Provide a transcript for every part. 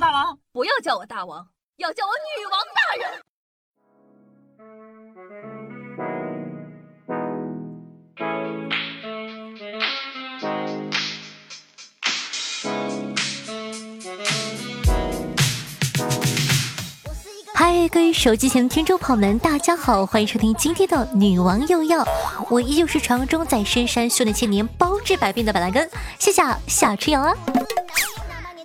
大王，不要叫我大王，要叫我女王大人。嗨，各位手机前的听众朋友们，大家好，欢迎收听今天的女王又要，我依旧是传说中在深山修炼千年、包治百病的板蓝根，谢谢夏春瑶啊。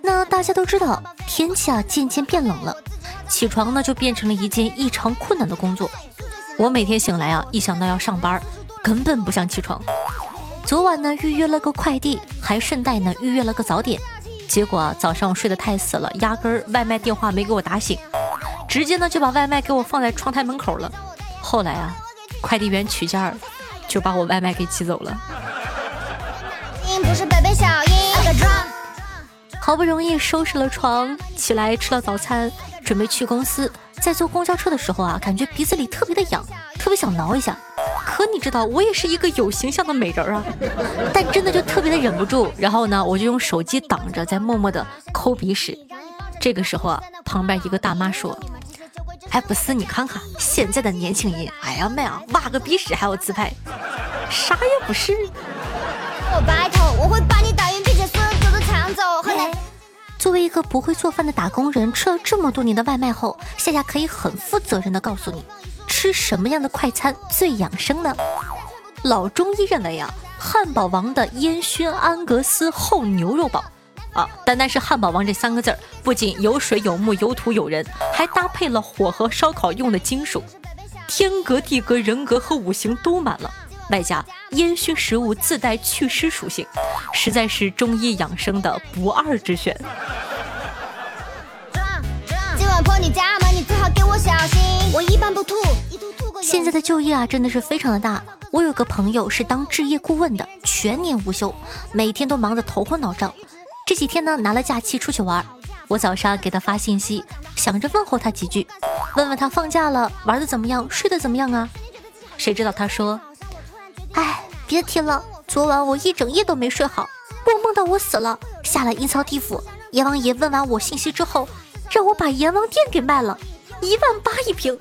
那大家都知道，天气啊渐渐变冷了，起床呢就变成了一件异常困难的工作。我每天醒来啊，一想到要上班，根本不想起床。昨晚呢预约了个快递，还顺带呢预约了个早点，结果早上我睡得太死了，压根儿外卖电话没给我打醒。直接呢就把外卖给我放在窗台门口了。后来啊，快递员取件儿，就把我外卖给寄走了。好不容易收拾了床，起来吃了早餐，准备去公司。在坐公交车的时候啊，感觉鼻子里特别的痒，特别想挠一下。可你知道，我也是一个有形象的美人啊，但真的就特别的忍不住。然后呢，我就用手机挡着，在默默的抠鼻屎。这个时候啊，旁边一个大妈说。还不是你看看现在的年轻人，哎呀妈呀，挖个鼻屎还要自拍，啥也不是。我拜托，我会把你作为一个不会做饭的打工人，吃了这么多年的外卖后，夏夏可以很负责任的告诉你，吃什么样的快餐最养生呢？老中医认为啊，汉堡王的烟熏安格斯厚牛肉堡。啊，单单是汉堡王这三个字儿，不仅有水有木有土有人，还搭配了火和烧烤用的金属，天格地格人格和五行都满了，外加烟熏食物自带祛湿属性，实在是中医养生的不二之选。现在的就业啊，真的是非常的大。我有个朋友是当置业顾问的，全年无休，每天都忙得头昏脑胀。这几天呢，拿了假期出去玩。我早上给他发信息，想着问候他几句，问问他放假了玩的怎么样，睡得怎么样啊？谁知道他说：“哎，别提了，昨晚我一整夜都没睡好，我梦到我死了，下了阴曹地府。阎王爷问完我信息之后，让我把阎王殿给卖了，一万八一平，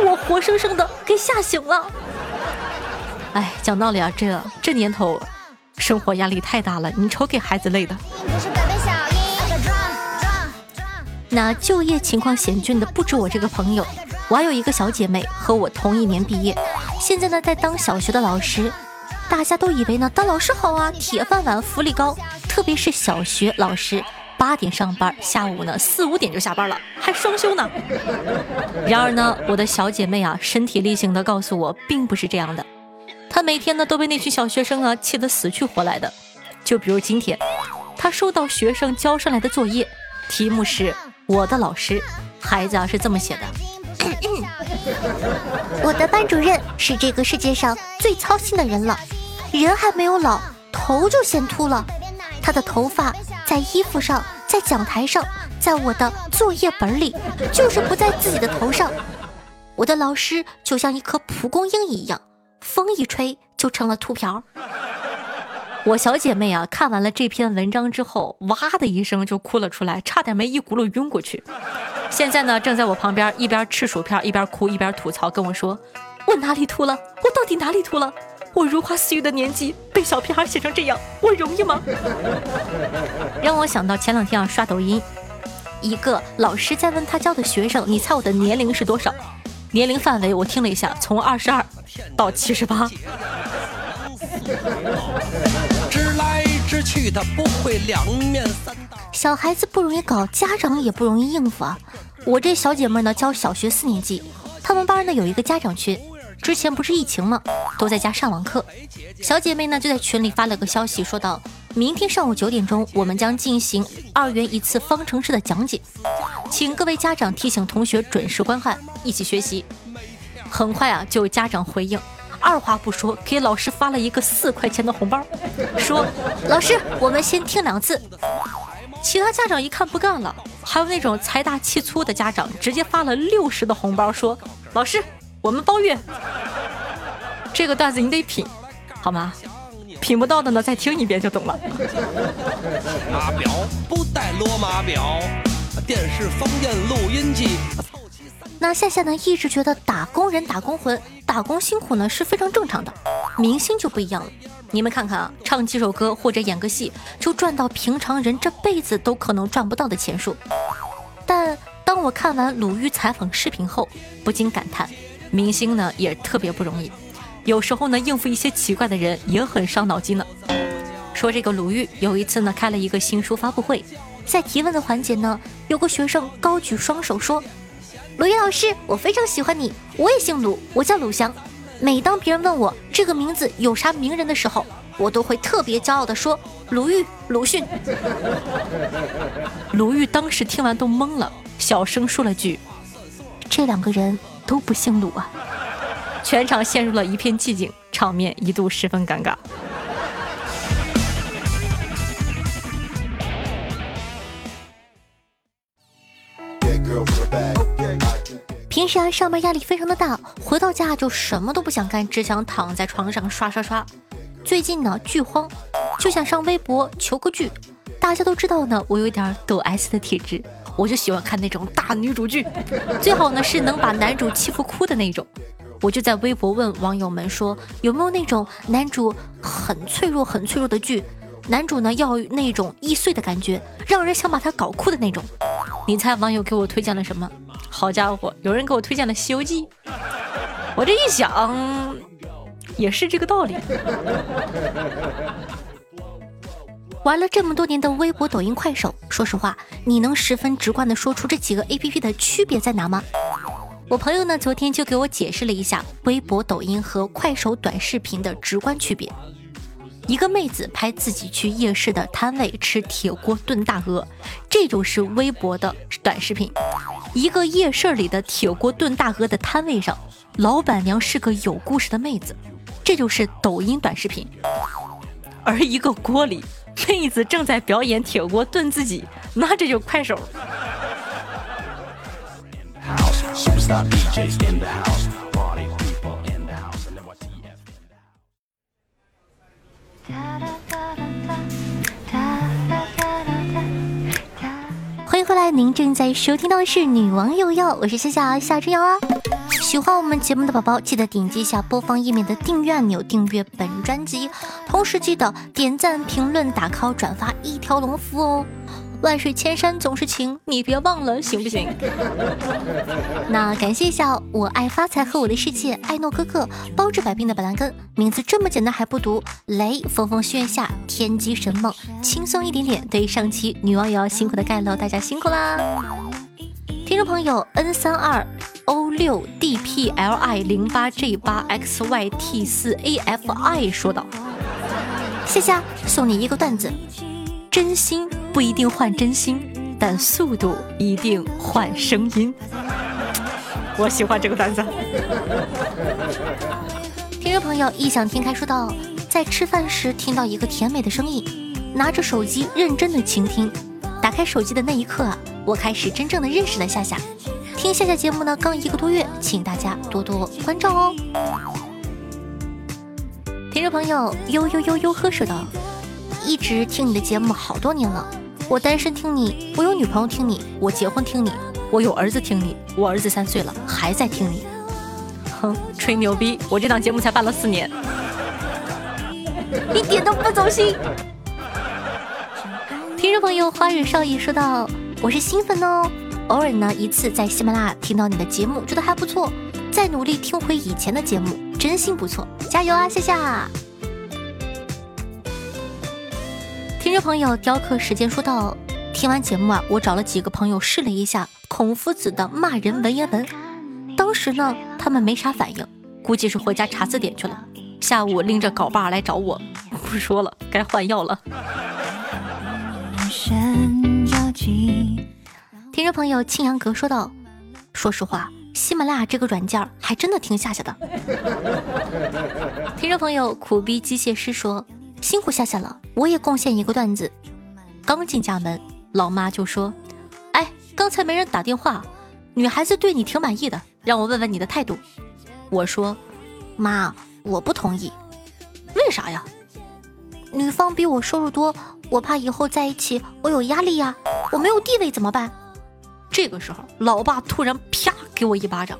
我活生生的给吓醒了。哎，讲道理啊，这这年头。”生活压力太大了，你瞅给孩子累的。那就业情况险峻的不止我这个朋友，我还有一个小姐妹和我同一年毕业，现在呢在当小学的老师。大家都以为呢当老师好啊，铁饭碗，福利高，特别是小学老师，八点上班，下午呢四五点就下班了，还双休呢。然而呢，我的小姐妹啊，身体力行的告诉我，并不是这样的。她每天呢都被那群小学生啊气得死去活来的，就比如今天，他收到学生交上来的作业，题目是我的老师，孩子啊是这么写的：我的班主任是这个世界上最操心的人了，人还没有老，头就先秃了，他的头发在衣服上，在讲台上，在我的作业本里，就是不在自己的头上。我的老师就像一颗蒲公英一样。风一吹就成了秃瓢。我小姐妹啊，看完了这篇文章之后，哇的一声就哭了出来，差点没一咕噜晕过去。现在呢，正在我旁边一边吃薯片一边哭一边吐槽，跟我说：“我哪里秃了？我到底哪里秃了？我如花似玉的年纪被小屁孩写成这样，我容易吗？” 让我想到前两天啊，刷抖音，一个老师在问他教的学生：“你猜我的年龄是多少？”年龄范围我听了一下，从二十二到七十八。小孩子不容易搞，家长也不容易应付啊。我这小姐妹呢，教小学四年级，他们班呢有一个家长群，之前不是疫情吗？都在家上网课。小姐妹呢就在群里发了个消息，说道：明天上午九点钟，我们将进行二元一次方程式的讲解。请各位家长提醒同学准时观看，一起学习。很快啊，就有家长回应，二话不说给老师发了一个四块钱的红包，说：“老师，我们先听两次。”其他家长一看不干了，还有那种财大气粗的家长，直接发了六十的红包，说：“老师，我们包月。”这个段子你得品，好吗？品不到的呢，再听一遍就懂了。马表不带罗马表。电视、方言、录音机。那夏夏呢，一直觉得打工人打工魂，打工辛苦呢是非常正常的。明星就不一样了，你们看看啊，唱几首歌或者演个戏，就赚到平常人这辈子都可能赚不到的钱数。但当我看完鲁豫采访视频后，不禁感叹，明星呢也特别不容易，有时候呢应付一些奇怪的人也很伤脑筋呢。说这个鲁豫有一次呢开了一个新书发布会，在提问的环节呢，有个学生高举双手说。鲁豫老师，我非常喜欢你。我也姓鲁，我叫鲁翔。每当别人问我这个名字有啥名人的时候，我都会特别骄傲地说鲁豫、鲁迅。鲁豫当时听完都懵了，小声说了句：“这两个人都不姓鲁啊。”全场陷入了一片寂静，场面一度十分尴尬。平时啊，上班压力非常的大，回到家就什么都不想干，只想躺在床上刷刷刷。最近呢，剧荒，就想上微博求个剧。大家都知道呢，我有点抖 S 的体质，我就喜欢看那种大女主剧，最好呢是能把男主欺负哭的那种。我就在微博问网友们说，有没有那种男主很脆弱、很脆弱的剧？男主呢要那种易碎的感觉，让人想把他搞哭的那种。你猜网友给我推荐了什么？好家伙，有人给我推荐了《西游记》，我这一想，也是这个道理。玩了这么多年的微博、抖音、快手，说实话，你能十分直观的说出这几个 APP 的区别在哪吗？我朋友呢，昨天就给我解释了一下微博、抖音和快手短视频的直观区别。一个妹子拍自己去夜市的摊位吃铁锅炖大鹅，这就是微博的短视频。一个夜市里的铁锅炖大鹅的摊位上，老板娘是个有故事的妹子，这就是抖音短视频。而一个锅里，妹子正在表演铁锅炖自己，那这就快手。欢迎回来，您正在收听到的是《女王有药》，我是夏夏夏春瑶啊。喜欢我们节目的宝宝，记得点击一下播放页面的订阅按钮，订阅本专辑，同时记得点赞、评论、打 call、转发，一条龙服务哦。万水千山总是情，你别忘了，行不行？那感谢一下我爱发财和我的世界，爱诺哥哥，包治百病的板蓝根，名字这么简单还不读？雷，风风炫下，天机神梦，轻松一点点。对上期女网友辛苦的盖楼，大家辛苦啦！听众朋友 n 三二 o 六 d p l i 零八 g 八 x y t 四 a f i 说道：谢谢，送你一个段子。真心不一定换真心，但速度一定换声音。我喜欢这个段子。听众朋友异想天开说道，在吃饭时听到一个甜美的声音，拿着手机认真的倾听。打开手机的那一刻啊，我开始真正的认识了夏夏。听夏夏节目呢，刚一个多月，请大家多多关照哦。听众朋友悠悠悠悠呵说道。一直听你的节目好多年了，我单身听你，我有女朋友听你，我结婚听你，我有儿子听你，我儿子三岁了还在听你。哼，吹牛逼！我这档节目才办了四年，一点都不走心。听众朋友花蕊少爷说道：“我是新粉哦，偶尔呢一次在喜马拉雅听到你的节目，觉得还不错，再努力听回以前的节目，真心不错，加油啊，夏夏！”听众朋友，雕刻时间说到，听完节目啊，我找了几个朋友试了一下孔夫子的骂人文言文，当时呢，他们没啥反应，估计是回家查字典去了。下午拎着镐把来找我，不说了，该换药了。听众朋友，青阳阁说道：“说实话，喜马拉雅这个软件还真的挺吓吓的。”听众朋友，苦逼机械师说。辛苦夏夏了，我也贡献一个段子。刚进家门，老妈就说：“哎，刚才没人打电话，女孩子对你挺满意的，让我问问你的态度。”我说：“妈，我不同意。为啥呀？女方比我收入多，我怕以后在一起我有压力呀，我没有地位怎么办？这个时候，老爸突然啪给我一巴掌：“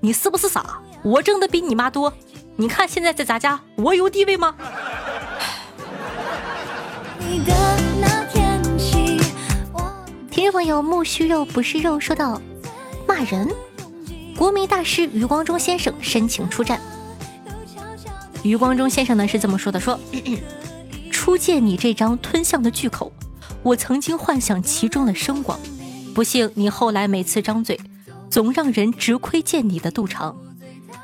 你是不是傻？我挣的比你妈多，你看现在在咱家我有地位吗？”听众朋友木须肉不是肉说道：“骂人，国民大师余光中先生申请出战。余光中先生呢是这么说的：说 初见你这张吞象的巨口，我曾经幻想其中的声光，不幸你后来每次张嘴，总让人直窥见你的肚肠，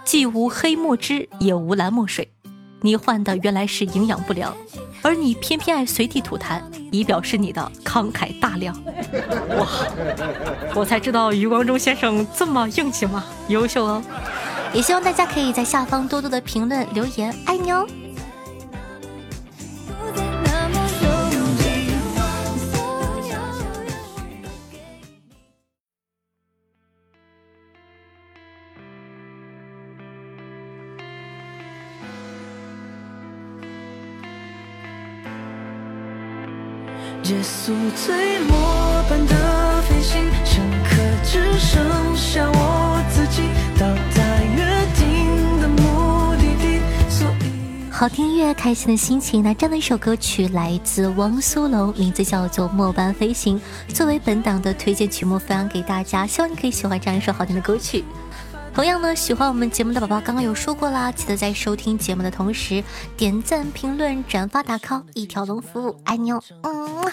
既无黑墨汁，也无蓝墨水，你患的原来是营养不良。”而你偏偏爱随地吐痰，以表示你的慷慨大量。哇，我才知道余光中先生这么硬气吗？优秀哦！也希望大家可以在下方多多的评论留言，爱你哦。结束最末班的飞行，乘客只剩下我自己，到达约定的目的地。所以，好听音乐，开心的心情。那这样的一首歌曲来自汪苏泷，名字叫做《末班飞行》，作为本档的推荐曲目分享给大家，希望你可以喜欢这样一首好听的歌曲。同样呢，喜欢我们节目的宝宝，刚刚有说过啦，记得在收听节目的同时点赞、评论、转发、打 call，一条龙服务，爱你哦。嗯，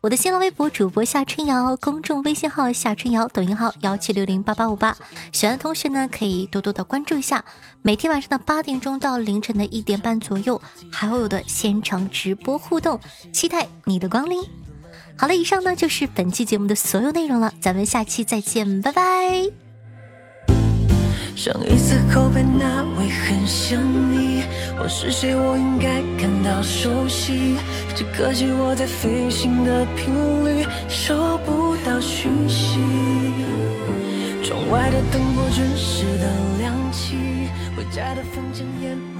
我的新浪微博主播夏春瑶，公众微信号夏春瑶，抖音号幺七六零八八五八，喜欢的同学呢可以多多的关注一下，每天晚上的八点钟到凌晨的一点半左右，还会有的现场直播互动，期待你的光临。好了，以上呢就是本期节目的所有内容了，咱们下期再见，拜拜。上一次后悔，那位很想你，我是谁？我应该感到熟悉，只可惜我在飞行的频率收不到讯息。窗外的灯火准时的亮起，回家的风景也。